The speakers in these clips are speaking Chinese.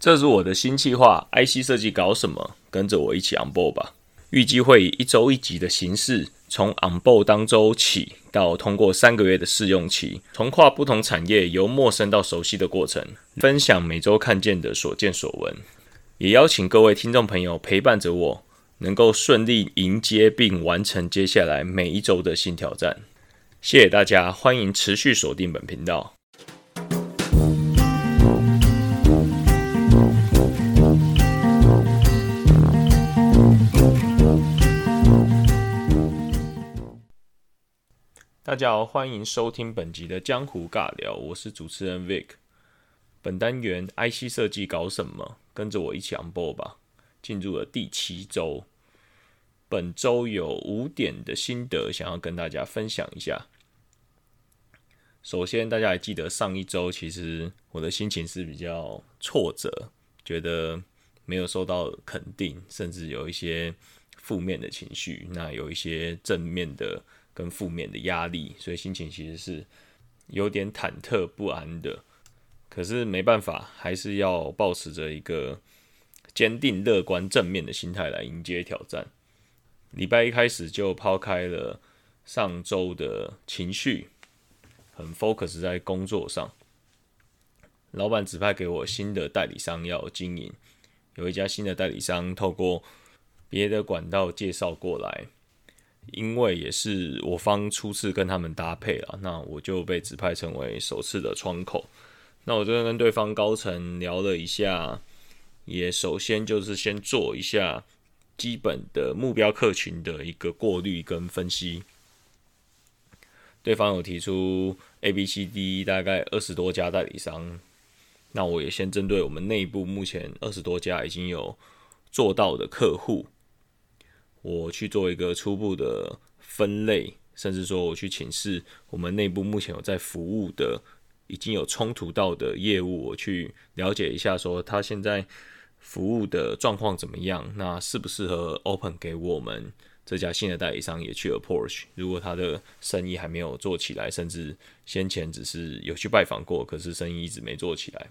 这是我的新计划，IC 设计搞什么？跟着我一起 on board 吧。预计会以一周一集的形式，从 on board 当周起，到通过三个月的试用期，从跨不同产业由陌生到熟悉的过程，分享每周看见的所见所闻，也邀请各位听众朋友陪伴着我，能够顺利迎接并完成接下来每一周的新挑战。谢谢大家，欢迎持续锁定本频道。大家好，欢迎收听本集的江湖尬聊，我是主持人 Vic。本单元 IC 设计搞什么？跟着我一起 on board 吧。进入了第七周，本周有五点的心得想要跟大家分享一下。首先，大家还记得上一周，其实我的心情是比较挫折，觉得没有受到肯定，甚至有一些负面的情绪。那有一些正面的。跟负面的压力，所以心情其实是有点忐忑不安的。可是没办法，还是要保持着一个坚定、乐观、正面的心态来迎接挑战。礼拜一开始就抛开了上周的情绪，很 focus 在工作上。老板指派给我新的代理商要经营，有一家新的代理商透过别的管道介绍过来。因为也是我方初次跟他们搭配啊，那我就被指派成为首次的窗口。那我就跟对方高层聊了一下，也首先就是先做一下基本的目标客群的一个过滤跟分析。对方有提出 A、B、C、D 大概二十多家代理商，那我也先针对我们内部目前二十多家已经有做到的客户。我去做一个初步的分类，甚至说我去请示我们内部目前有在服务的、已经有冲突到的业务，我去了解一下，说他现在服务的状况怎么样？那适不适合 open 给我们这家新的代理商也去 approach？如果他的生意还没有做起来，甚至先前只是有去拜访过，可是生意一直没做起来。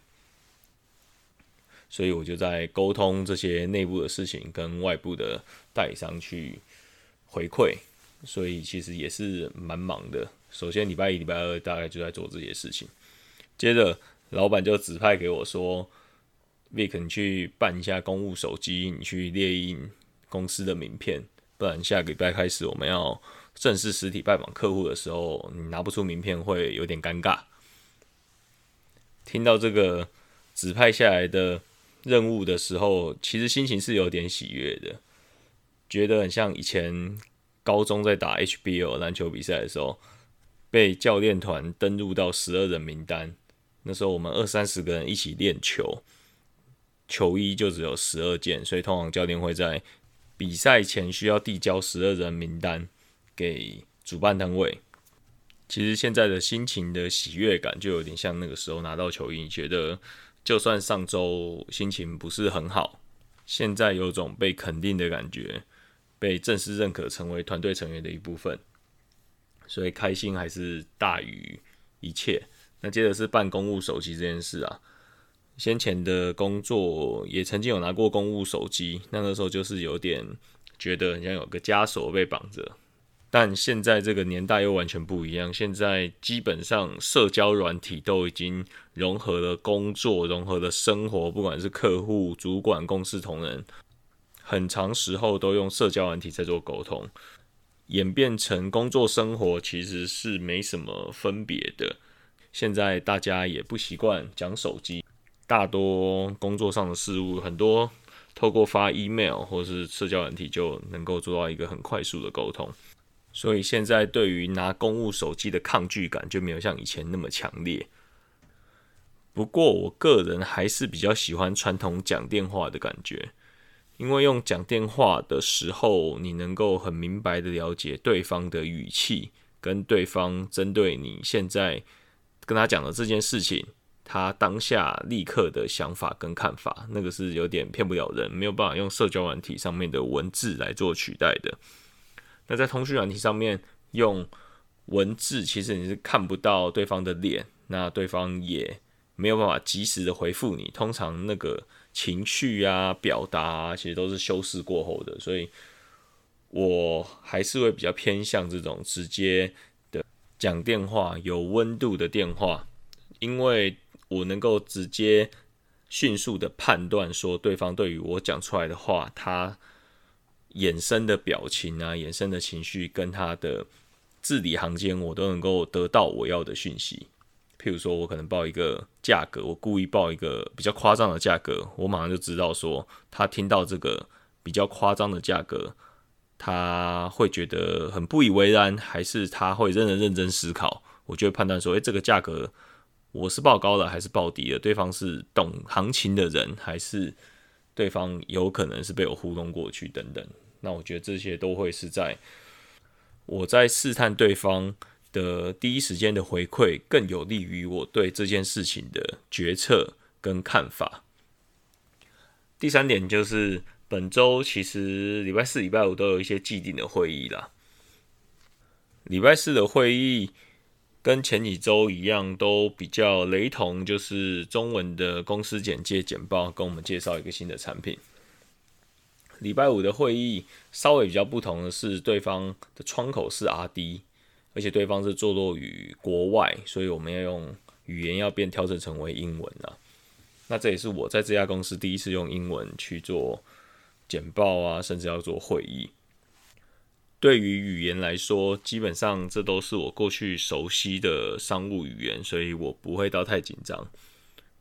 所以我就在沟通这些内部的事情，跟外部的代理商去回馈，所以其实也是蛮忙的。首先礼拜一、礼拜二大概就在做这些事情，接着老板就指派给我说：“Vic，你去办一下公务手机，你去列印公司的名片，不然下个礼拜开始我们要正式实体拜访客户的时候，你拿不出名片会有点尴尬。”听到这个指派下来的。任务的时候，其实心情是有点喜悦的，觉得很像以前高中在打 HBL 篮球比赛的时候，被教练团登录到十二人名单。那时候我们二三十个人一起练球，球衣就只有十二件，所以通常教练会在比赛前需要递交十二人名单给主办单位。其实现在的心情的喜悦感，就有点像那个时候拿到球衣，觉得。就算上周心情不是很好，现在有种被肯定的感觉，被正式认可成为团队成员的一部分，所以开心还是大于一切。那接着是办公务手机这件事啊，先前的工作也曾经有拿过公务手机，那个时候就是有点觉得很像有个枷锁被绑着。但现在这个年代又完全不一样，现在基本上社交软体都已经融合了工作，融合了生活，不管是客户、主管、公司同仁，很长时候都用社交软体在做沟通，演变成工作生活其实是没什么分别的。现在大家也不习惯讲手机，大多工作上的事物很多透过发 email 或是社交软体就能够做到一个很快速的沟通。所以现在对于拿公务手机的抗拒感就没有像以前那么强烈。不过我个人还是比较喜欢传统讲电话的感觉，因为用讲电话的时候，你能够很明白的了解对方的语气，跟对方针对你现在跟他讲的这件事情，他当下立刻的想法跟看法，那个是有点骗不了人，没有办法用社交软体上面的文字来做取代的。那在通讯软体上面用文字，其实你是看不到对方的脸，那对方也没有办法及时的回复你，通常那个情绪啊、表达啊，其实都是修饰过后的，所以我还是会比较偏向这种直接的讲电话、有温度的电话，因为我能够直接迅速的判断说对方对于我讲出来的话，他衍生的表情啊、衍生的情绪跟他的字里行间，我都能够得到我要的讯息。譬如说，我可能报一个价格，我故意报一个比较夸张的价格，我马上就知道说，他听到这个比较夸张的价格，他会觉得很不以为然，还是他会认真认真思考？我就会判断说，诶，这个价格我是报高了还是报低了？对方是懂行情的人，还是对方有可能是被我糊弄过去等等？那我觉得这些都会是在我在试探对方。的第一时间的回馈更有利于我对这件事情的决策跟看法。第三点就是本周其实礼拜四、礼拜五都有一些既定的会议啦。礼拜四的会议跟前几周一样，都比较雷同，就是中文的公司简介简报，跟我们介绍一个新的产品。礼拜五的会议稍微比较不同的是，对方的窗口是 R&D。而且对方是坐落于国外，所以我们要用语言要变调整成为英文了。那这也是我在这家公司第一次用英文去做简报啊，甚至要做会议。对于语言来说，基本上这都是我过去熟悉的商务语言，所以我不会到太紧张。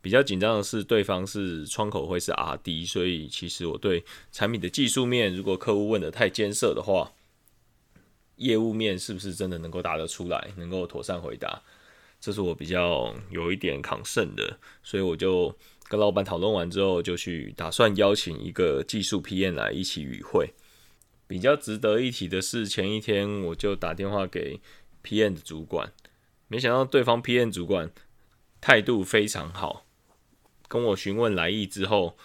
比较紧张的是对方是窗口会是 R&D，所以其实我对产品的技术面，如果客户问的太艰涩的话。业务面是不是真的能够答得出来，能够妥善回答？这是我比较有一点抗胜的，所以我就跟老板讨论完之后，就去打算邀请一个技术 PM 来一起与会。比较值得一提的是，前一天我就打电话给 PM 的主管，没想到对方 PM 主管态度非常好，跟我询问来意之后，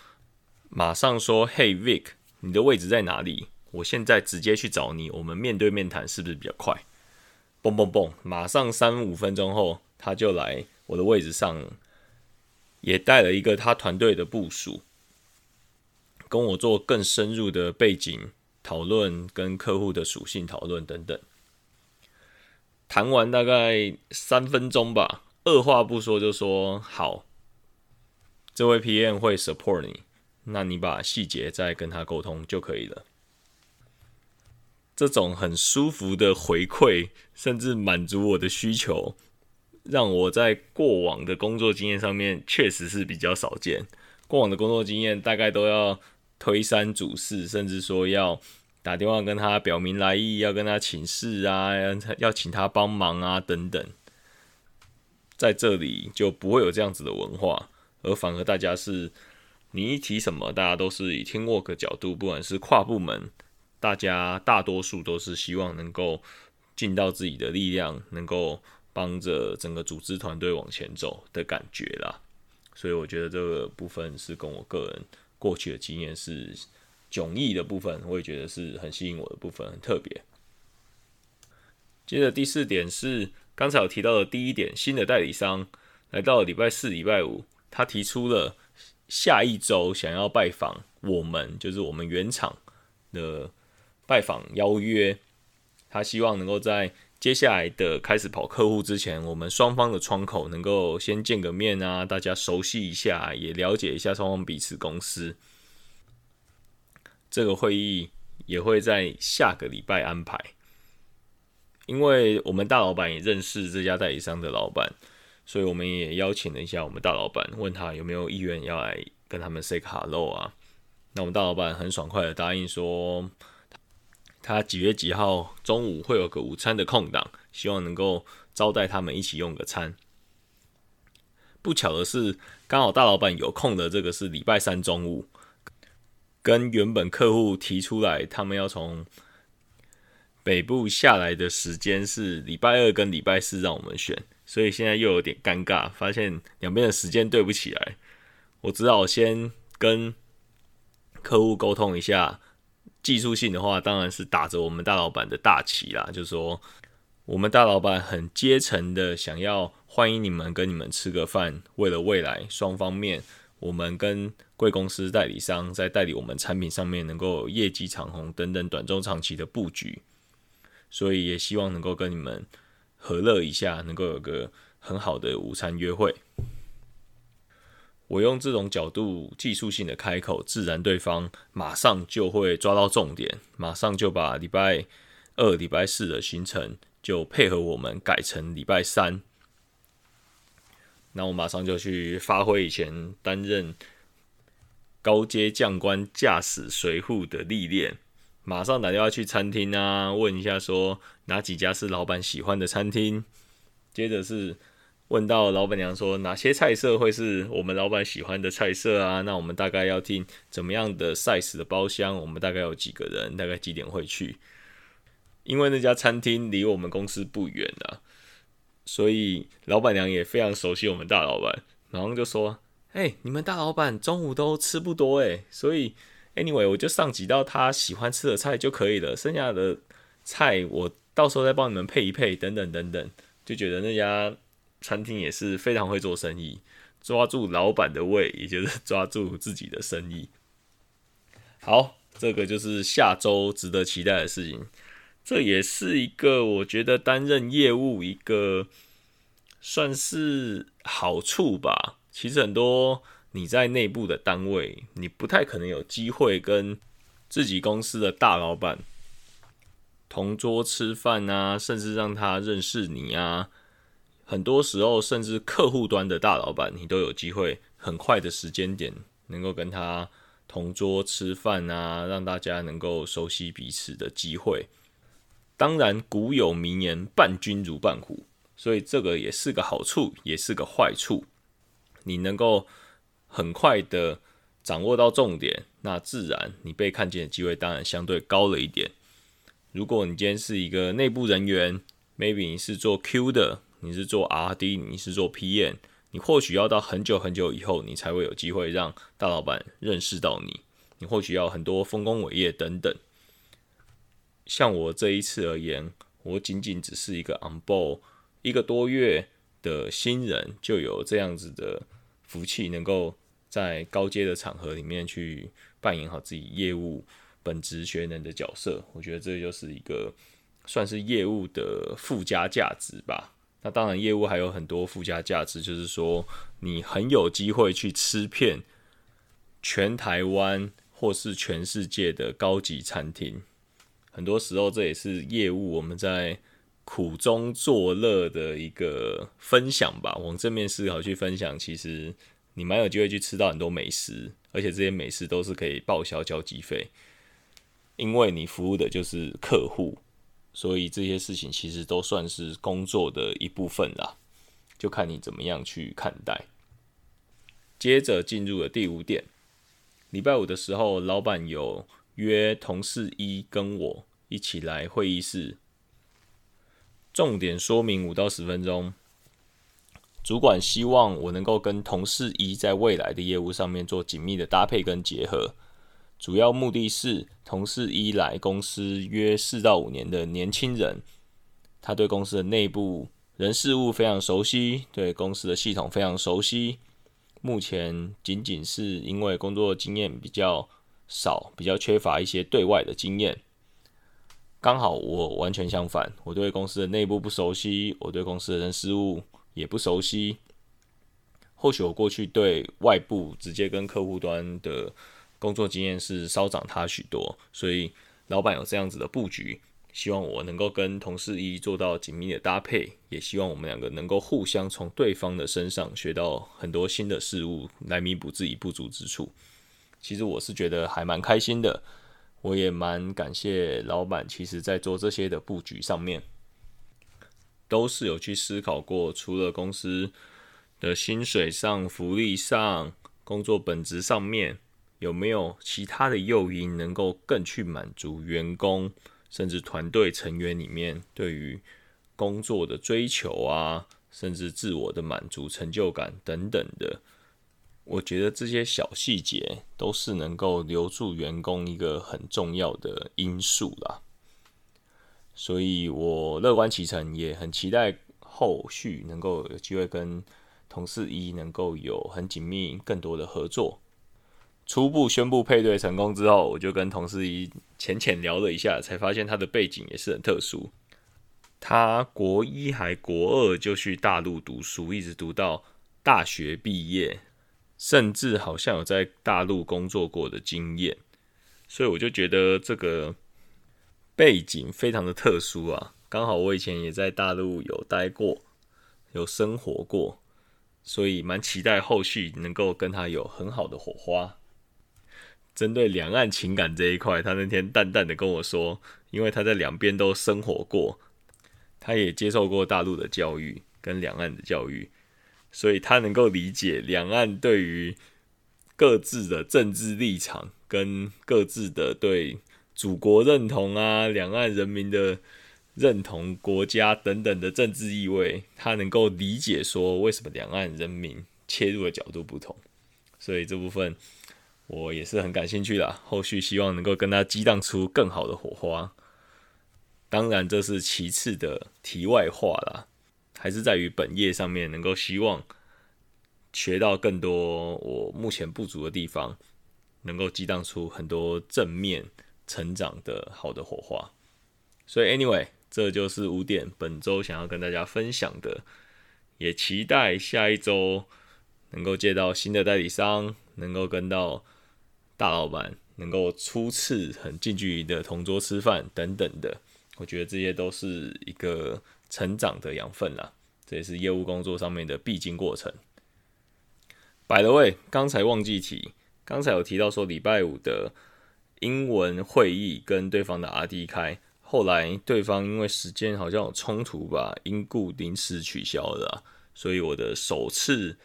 马上说：“Hey Vic，你的位置在哪里？”我现在直接去找你，我们面对面谈是不是比较快？嘣嘣嘣，马上三五分钟后，他就来我的位置上，也带了一个他团队的部署，跟我做更深入的背景讨论，跟客户的属性讨论等等。谈完大概三分钟吧，二话不说就说好，这位 PM 会 support 你，那你把细节再跟他沟通就可以了。这种很舒服的回馈，甚至满足我的需求，让我在过往的工作经验上面确实是比较少见。过往的工作经验大概都要推三阻四，甚至说要打电话跟他表明来意，要跟他请示啊，要请他帮忙啊等等。在这里就不会有这样子的文化，而反而大家是，你一提什么，大家都是以 team work 角度，不管是跨部门。大家大多数都是希望能够尽到自己的力量，能够帮着整个组织团队往前走的感觉啦。所以我觉得这个部分是跟我个人过去的经验是迥异的部分，我也觉得是很吸引我的部分，很特别。接着第四点是刚才有提到的第一点，新的代理商来到礼拜四、礼拜五，他提出了下一周想要拜访我们，就是我们原厂的。拜访邀约，他希望能够在接下来的开始跑客户之前，我们双方的窗口能够先见个面啊，大家熟悉一下，也了解一下双方彼此公司。这个会议也会在下个礼拜安排，因为我们大老板也认识这家代理商的老板，所以我们也邀请了一下我们大老板，问他有没有意愿要来跟他们 say hello 啊。那我们大老板很爽快的答应说。他几月几号中午会有个午餐的空档，希望能够招待他们一起用个餐。不巧的是，刚好大老板有空的这个是礼拜三中午，跟原本客户提出来，他们要从北部下来的时间是礼拜二跟礼拜四让我们选，所以现在又有点尴尬，发现两边的时间对不起来，我只好先跟客户沟通一下。技术性的话，当然是打着我们大老板的大旗啦，就说我们大老板很阶层的想要欢迎你们跟你们吃个饭，为了未来双方面，我们跟贵公司代理商在代理我们产品上面能够业绩长虹等等短中长期的布局，所以也希望能够跟你们和乐一下，能够有个很好的午餐约会。我用这种角度技术性的开口，自然对方马上就会抓到重点，马上就把礼拜二、礼拜四的行程就配合我们改成礼拜三。那我马上就去发挥以前担任高阶将官驾驶随护的历练，马上打电话去餐厅啊，问一下说哪几家是老板喜欢的餐厅，接着是。问到老板娘说哪些菜色会是我们老板喜欢的菜色啊？那我们大概要订怎么样的 size 的包厢？我们大概有几个人？大概几点会去？因为那家餐厅离我们公司不远啊，所以老板娘也非常熟悉我们大老板，然后就说：“哎，你们大老板中午都吃不多哎，所以 anyway 我就上几道他喜欢吃的菜就可以了，剩下的菜我到时候再帮你们配一配，等等等等。”就觉得那家。餐厅也是非常会做生意，抓住老板的胃，也就是抓住自己的生意。好，这个就是下周值得期待的事情。这也是一个我觉得担任业务一个算是好处吧。其实很多你在内部的单位，你不太可能有机会跟自己公司的大老板同桌吃饭啊，甚至让他认识你啊。很多时候，甚至客户端的大老板，你都有机会很快的时间点，能够跟他同桌吃饭啊，让大家能够熟悉彼此的机会。当然，古有名言“伴君如伴虎”，所以这个也是个好处，也是个坏处。你能够很快的掌握到重点，那自然你被看见的机会当然相对高了一点。如果你今天是一个内部人员，maybe 你是做 Q 的。你是做 R&D，你是做 PM，你或许要到很久很久以后，你才会有机会让大老板认识到你。你或许要很多丰功伟业等等。像我这一次而言，我仅仅只是一个 on board 一个多月的新人，就有这样子的福气，能够在高阶的场合里面去扮演好自己业务本职学能的角色。我觉得这就是一个算是业务的附加价值吧。那当然，业务还有很多附加价值，就是说你很有机会去吃遍全台湾或是全世界的高级餐厅。很多时候，这也是业务我们在苦中作乐的一个分享吧。往正面思考去分享，其实你蛮有机会去吃到很多美食，而且这些美食都是可以报销交际费，因为你服务的就是客户。所以这些事情其实都算是工作的一部分啦，就看你怎么样去看待。接着进入了第五点，礼拜五的时候，老板有约同事一跟我一起来会议室，重点说明五到十分钟。主管希望我能够跟同事一在未来的业务上面做紧密的搭配跟结合。主要目的是，同事一来公司约四到五年的年轻人，他对公司的内部人事物非常熟悉，对公司的系统非常熟悉。目前仅仅是因为工作经验比较少，比较缺乏一些对外的经验。刚好我完全相反，我对公司的内部不熟悉，我对公司的人事物也不熟悉。或许我过去对外部直接跟客户端的。工作经验是稍长他许多，所以老板有这样子的布局，希望我能够跟同事一做到紧密的搭配，也希望我们两个能够互相从对方的身上学到很多新的事物，来弥补自己不足之处。其实我是觉得还蛮开心的，我也蛮感谢老板，其实在做这些的布局上面，都是有去思考过，除了公司的薪水上、福利上、工作本质上面。有没有其他的诱因能够更去满足员工甚至团队成员里面对于工作的追求啊，甚至自我的满足、成就感等等的？我觉得这些小细节都是能够留住员工一个很重要的因素啦。所以我乐观其成，也很期待后续能够有机会跟同事一能够有很紧密、更多的合作。初步宣布配对成功之后，我就跟同事一浅浅聊了一下，才发现他的背景也是很特殊。他国一还国二就去大陆读书，一直读到大学毕业，甚至好像有在大陆工作过的经验。所以我就觉得这个背景非常的特殊啊。刚好我以前也在大陆有待过，有生活过，所以蛮期待后续能够跟他有很好的火花。针对两岸情感这一块，他那天淡淡的跟我说，因为他在两边都生活过，他也接受过大陆的教育跟两岸的教育，所以他能够理解两岸对于各自的政治立场跟各自的对祖国认同啊、两岸人民的认同、国家等等的政治意味，他能够理解说为什么两岸人民切入的角度不同，所以这部分。我也是很感兴趣的，后续希望能够跟他激荡出更好的火花。当然，这是其次的题外话啦，还是在于本业上面能够希望学到更多我目前不足的地方，能够激荡出很多正面成长的好的火花。所以，anyway，这就是五点本周想要跟大家分享的，也期待下一周能够接到新的代理商，能够跟到。大老板能够初次很近距离的同桌吃饭等等的，我觉得这些都是一个成长的养分啦，这也是业务工作上面的必经过程。By the way，刚才忘记提，刚才有提到说礼拜五的英文会议跟对方的 RD 开，后来对方因为时间好像有冲突吧，因故临时取消了，所以我的首次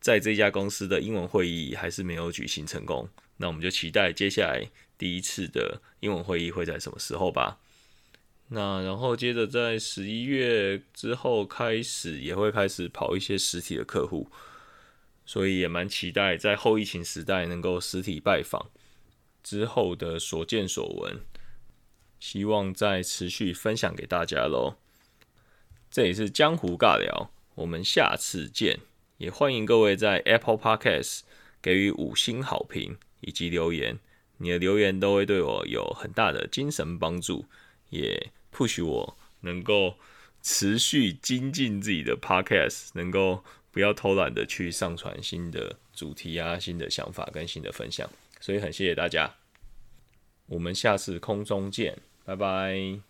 在这家公司的英文会议还是没有举行成功。那我们就期待接下来第一次的英文会议会在什么时候吧。那然后接着在十一月之后开始，也会开始跑一些实体的客户，所以也蛮期待在后疫情时代能够实体拜访之后的所见所闻，希望再持续分享给大家喽。这里是江湖尬聊，我们下次见，也欢迎各位在 Apple Podcast 给予五星好评。以及留言，你的留言都会对我有很大的精神帮助，也 push 我能够持续精进自己的 podcast，能够不要偷懒的去上传新的主题啊、新的想法跟新的分享。所以很谢谢大家，我们下次空中见，拜拜。